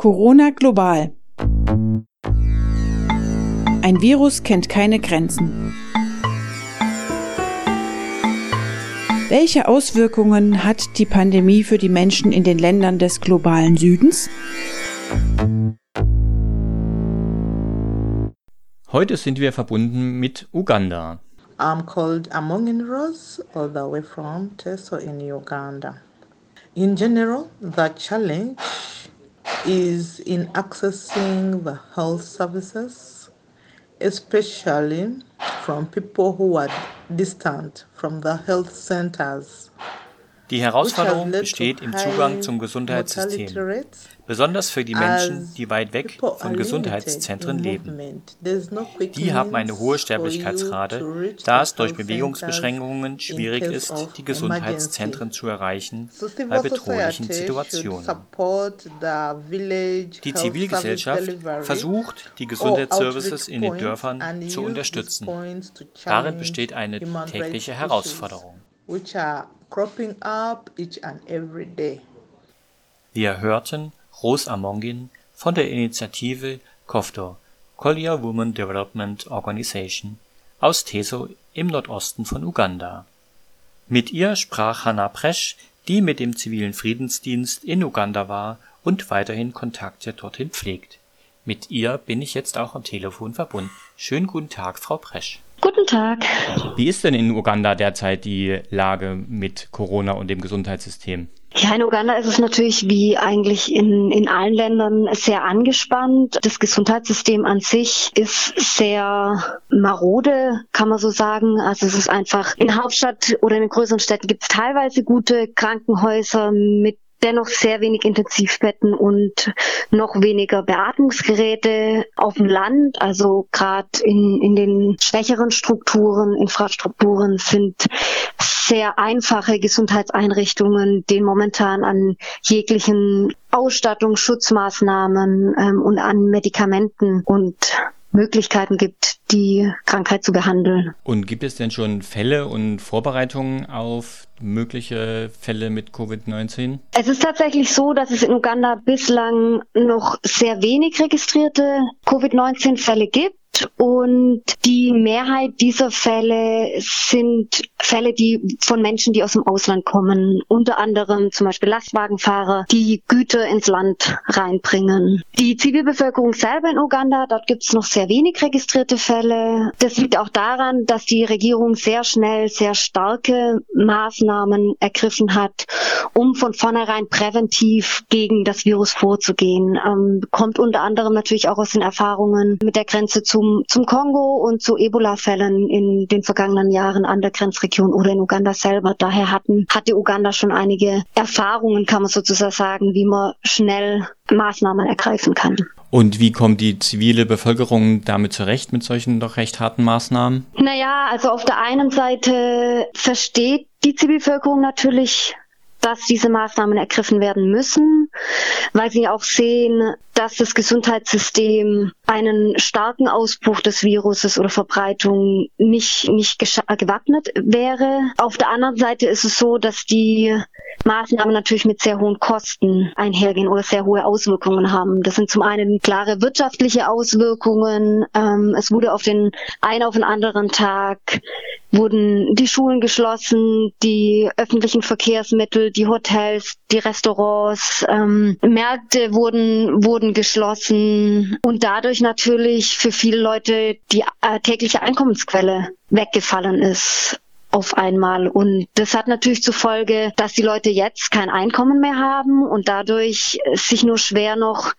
Corona global. Ein Virus kennt keine Grenzen. Welche Auswirkungen hat die Pandemie für die Menschen in den Ländern des globalen Südens? Heute sind wir verbunden mit Uganda. I'm called Amongin Rose, all the way from Teso in Uganda. In general, the challenge is in accessing the health services, especially from people who are distant from the health centers. Die Herausforderung besteht im Zugang zum Gesundheitssystem, besonders für die Menschen, die weit weg von Gesundheitszentren leben. Die haben eine hohe Sterblichkeitsrate, da es durch Bewegungsbeschränkungen schwierig ist, die Gesundheitszentren zu erreichen bei bedrohlichen Situationen. Die Zivilgesellschaft versucht, die Gesundheitsservices in den Dörfern zu unterstützen. Darin besteht eine tägliche Herausforderung cropping up each and every day. Wir hörten Rose Amongin von der Initiative COFDO, Collier Women Development Organization, aus Teso im Nordosten von Uganda. Mit ihr sprach Hannah Presch, die mit dem zivilen Friedensdienst in Uganda war und weiterhin Kontakte dorthin pflegt. Mit ihr bin ich jetzt auch am Telefon verbunden. Schönen guten Tag, Frau Presch. Guten Tag. Wie ist denn in Uganda derzeit die Lage mit Corona und dem Gesundheitssystem? Ja, in Uganda ist es natürlich wie eigentlich in, in allen Ländern sehr angespannt. Das Gesundheitssystem an sich ist sehr marode, kann man so sagen. Also es ist einfach in Hauptstadt oder in den größeren Städten gibt es teilweise gute Krankenhäuser mit dennoch sehr wenig Intensivbetten und noch weniger Beatmungsgeräte auf dem Land. Also gerade in, in den schwächeren Strukturen, Infrastrukturen sind sehr einfache Gesundheitseinrichtungen, denen momentan an jeglichen Ausstattung, Schutzmaßnahmen ähm, und an Medikamenten und Möglichkeiten gibt, die Krankheit zu behandeln. Und gibt es denn schon Fälle und Vorbereitungen auf mögliche Fälle mit Covid-19? Es ist tatsächlich so, dass es in Uganda bislang noch sehr wenig registrierte Covid-19-Fälle gibt. Und die Mehrheit dieser Fälle sind Fälle, die von Menschen, die aus dem Ausland kommen, unter anderem zum Beispiel Lastwagenfahrer, die Güter ins Land reinbringen. Die Zivilbevölkerung selber in Uganda, dort gibt es noch sehr wenig registrierte Fälle. Das liegt auch daran, dass die Regierung sehr schnell sehr starke Maßnahmen ergriffen hat, um von vornherein präventiv gegen das Virus vorzugehen. Ähm, kommt unter anderem natürlich auch aus den Erfahrungen mit der Grenze zum zum, Kongo und zu Ebola-Fällen in den vergangenen Jahren an der Grenzregion oder in Uganda selber. Daher hatten, hatte Uganda schon einige Erfahrungen, kann man sozusagen sagen, wie man schnell Maßnahmen ergreifen kann. Und wie kommt die zivile Bevölkerung damit zurecht mit solchen doch recht harten Maßnahmen? Naja, also auf der einen Seite versteht die Zivilbevölkerung natürlich dass diese Maßnahmen ergriffen werden müssen, weil sie auch sehen, dass das Gesundheitssystem einen starken Ausbruch des Viruses oder Verbreitung nicht, nicht gewappnet wäre. Auf der anderen Seite ist es so, dass die Maßnahmen natürlich mit sehr hohen Kosten einhergehen oder sehr hohe Auswirkungen haben. Das sind zum einen klare wirtschaftliche Auswirkungen. Ähm, es wurde auf den einen auf den anderen Tag wurden die Schulen geschlossen, die öffentlichen Verkehrsmittel, die Hotels, die Restaurants, ähm, Märkte wurden wurden geschlossen und dadurch natürlich für viele Leute die äh, tägliche Einkommensquelle weggefallen ist auf einmal. Und das hat natürlich zur Folge, dass die Leute jetzt kein Einkommen mehr haben und dadurch sich nur schwer noch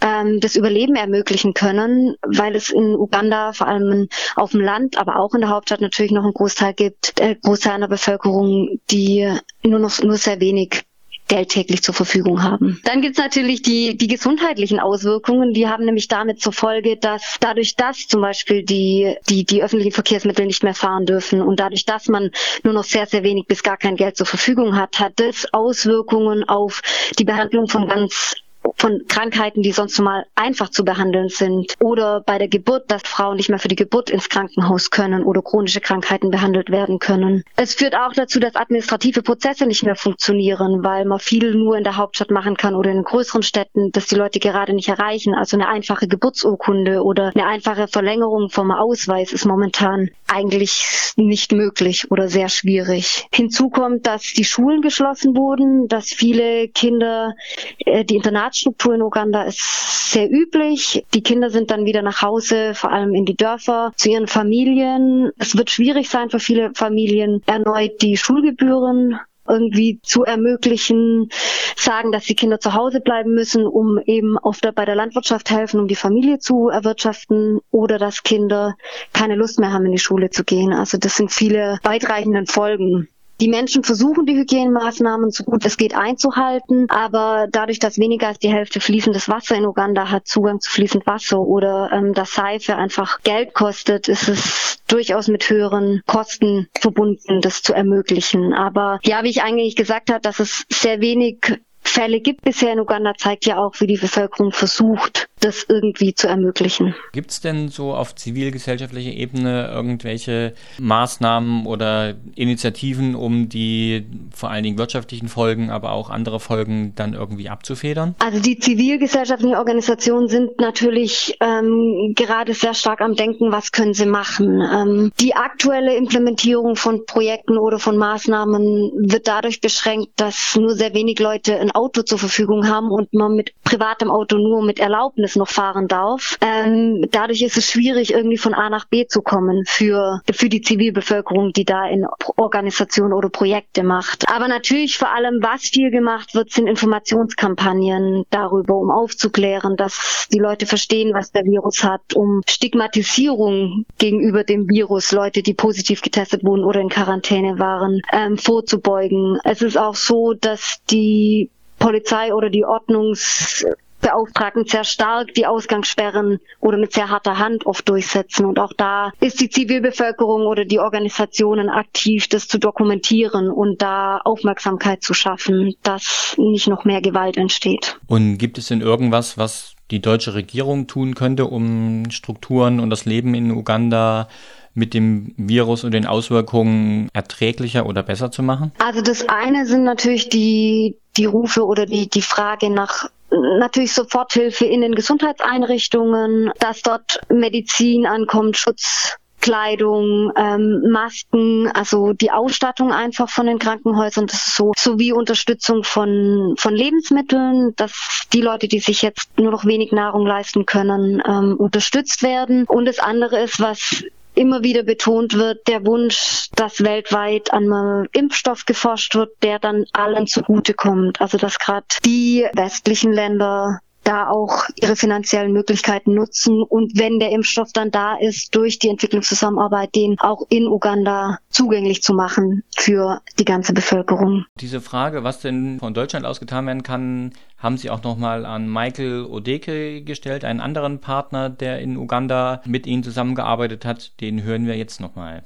ähm, das Überleben ermöglichen können, weil es in Uganda vor allem auf dem Land, aber auch in der Hauptstadt natürlich noch einen Großteil gibt, äh, Großteil einer Bevölkerung, die nur noch nur sehr wenig Geld täglich zur Verfügung haben. Dann gibt es natürlich die, die gesundheitlichen Auswirkungen. Die haben nämlich damit zur Folge, dass dadurch, dass zum Beispiel die, die, die öffentlichen Verkehrsmittel nicht mehr fahren dürfen und dadurch, dass man nur noch sehr, sehr wenig bis gar kein Geld zur Verfügung hat, hat das Auswirkungen auf die Behandlung von ganz von Krankheiten, die sonst mal einfach zu behandeln sind. Oder bei der Geburt, dass Frauen nicht mehr für die Geburt ins Krankenhaus können oder chronische Krankheiten behandelt werden können. Es führt auch dazu, dass administrative Prozesse nicht mehr funktionieren, weil man viel nur in der Hauptstadt machen kann oder in größeren Städten, dass die Leute gerade nicht erreichen. Also eine einfache Geburtsurkunde oder eine einfache Verlängerung vom Ausweis ist momentan eigentlich nicht möglich oder sehr schwierig. Hinzu kommt, dass die Schulen geschlossen wurden, dass viele Kinder, äh, die Internatsstruktur in Uganda ist sehr üblich. Die Kinder sind dann wieder nach Hause, vor allem in die Dörfer, zu ihren Familien. Es wird schwierig sein für viele Familien, erneut die Schulgebühren irgendwie zu ermöglichen, sagen, dass die Kinder zu Hause bleiben müssen, um eben auf der, bei der Landwirtschaft helfen, um die Familie zu erwirtschaften oder dass Kinder keine Lust mehr haben, in die Schule zu gehen. Also das sind viele weitreichende Folgen. Die Menschen versuchen, die Hygienemaßnahmen so gut es geht einzuhalten, aber dadurch, dass weniger als die Hälfte fließendes Wasser in Uganda hat, Zugang zu fließend Wasser oder ähm, dass Seife einfach Geld kostet, ist es durchaus mit höheren Kosten verbunden, das zu ermöglichen. Aber ja, wie ich eigentlich gesagt habe, dass es sehr wenig Fälle gibt bisher in Uganda, zeigt ja auch, wie die Bevölkerung versucht, das irgendwie zu ermöglichen. Gibt es denn so auf zivilgesellschaftlicher Ebene irgendwelche Maßnahmen oder Initiativen, um die vor allen Dingen wirtschaftlichen Folgen, aber auch andere Folgen dann irgendwie abzufedern? Also die zivilgesellschaftlichen Organisationen sind natürlich ähm, gerade sehr stark am Denken, was können sie machen. Ähm, die aktuelle Implementierung von Projekten oder von Maßnahmen wird dadurch beschränkt, dass nur sehr wenig Leute ein Auto zur Verfügung haben und man mit privatem Auto nur mit Erlaubnis noch fahren darf. Ähm, dadurch ist es schwierig, irgendwie von A nach B zu kommen für, für die Zivilbevölkerung, die da in Organisationen oder Projekte macht. Aber natürlich vor allem, was viel gemacht wird, sind Informationskampagnen darüber, um aufzuklären, dass die Leute verstehen, was der Virus hat, um Stigmatisierung gegenüber dem Virus, Leute, die positiv getestet wurden oder in Quarantäne waren, ähm, vorzubeugen. Es ist auch so, dass die Polizei oder die Ordnungsbeauftragten sehr stark die Ausgangssperren oder mit sehr harter Hand oft durchsetzen. Und auch da ist die Zivilbevölkerung oder die Organisationen aktiv, das zu dokumentieren und da Aufmerksamkeit zu schaffen, dass nicht noch mehr Gewalt entsteht. Und gibt es denn irgendwas, was die deutsche Regierung tun könnte, um Strukturen und das Leben in Uganda mit dem Virus und den Auswirkungen erträglicher oder besser zu machen? Also das eine sind natürlich die, die Rufe oder die, die Frage nach natürlich Soforthilfe in den Gesundheitseinrichtungen, dass dort Medizin ankommt, Schutz Kleidung, ähm, Masken, also die Ausstattung einfach von den Krankenhäusern, das ist so, sowie Unterstützung von, von Lebensmitteln, dass die Leute, die sich jetzt nur noch wenig Nahrung leisten können, ähm, unterstützt werden. Und das andere ist, was immer wieder betont wird, der Wunsch, dass weltweit an einem Impfstoff geforscht wird, der dann allen zugutekommt. Also dass gerade die westlichen Länder da auch ihre finanziellen Möglichkeiten nutzen und wenn der Impfstoff dann da ist, durch die Entwicklungszusammenarbeit den auch in Uganda zugänglich zu machen für die ganze Bevölkerung. Diese Frage, was denn von Deutschland aus getan werden kann, haben Sie auch nochmal an Michael Odeke gestellt, einen anderen Partner, der in Uganda mit Ihnen zusammengearbeitet hat. Den hören wir jetzt nochmal.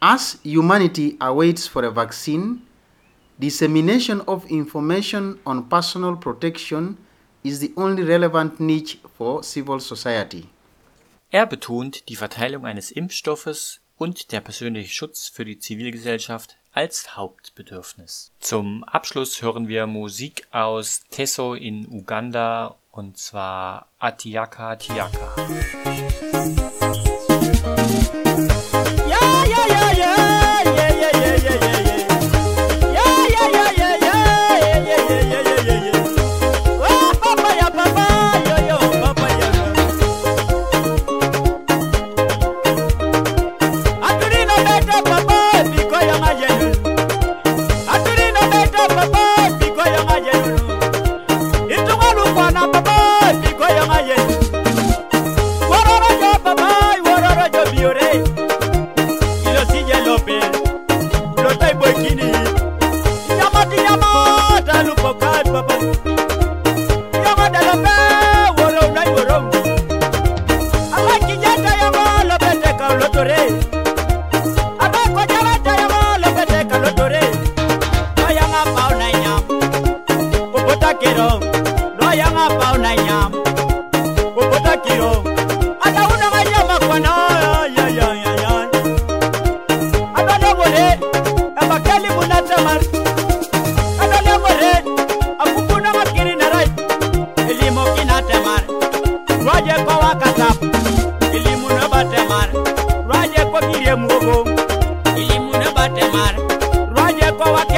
As humanity awaits for a vaccine, Dissemination of information on personal protection is the only relevant niche for civil society. Er betont die Verteilung eines Impfstoffes und der persönliche Schutz für die Zivilgesellschaft als Hauptbedürfnis. Zum Abschluss hören wir Musik aus Teso in Uganda und zwar Atiaka Tiaka. kwa wake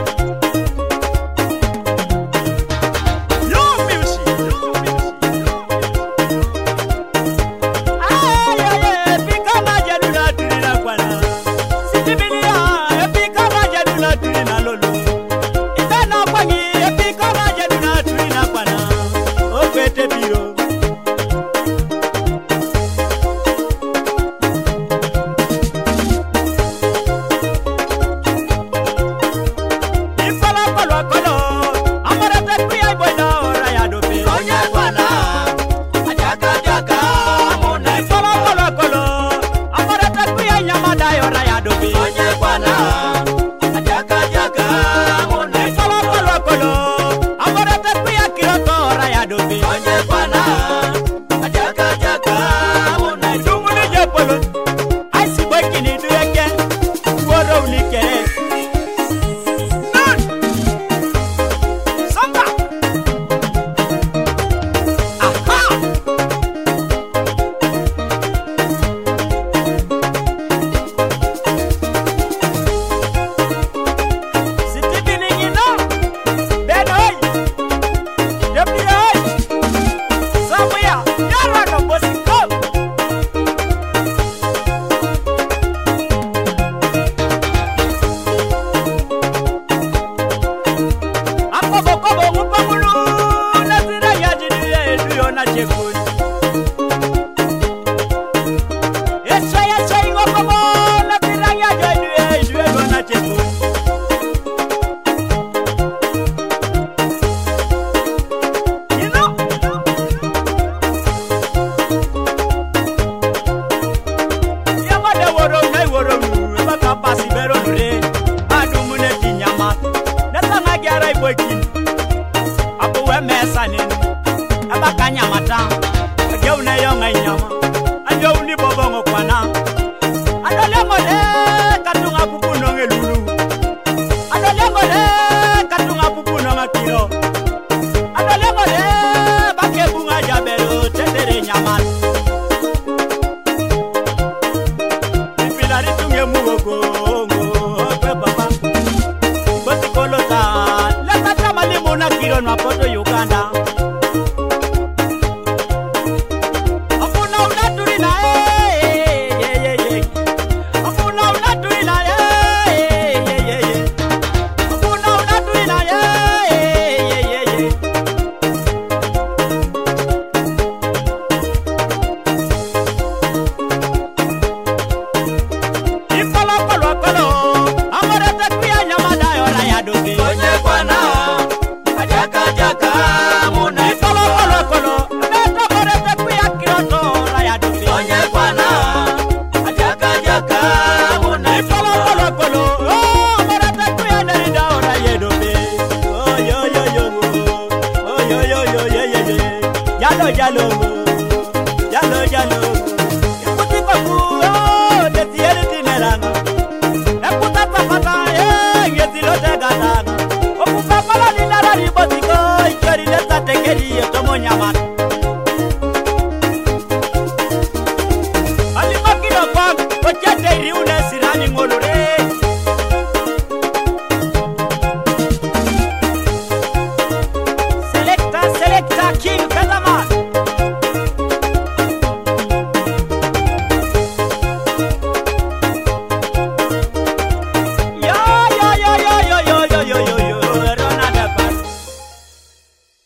emesanini abakanyamata ageuneyonga inyama. Anjowuni bobongo Iron Mapoto, Uganda. Matar Eu tomo minha mata.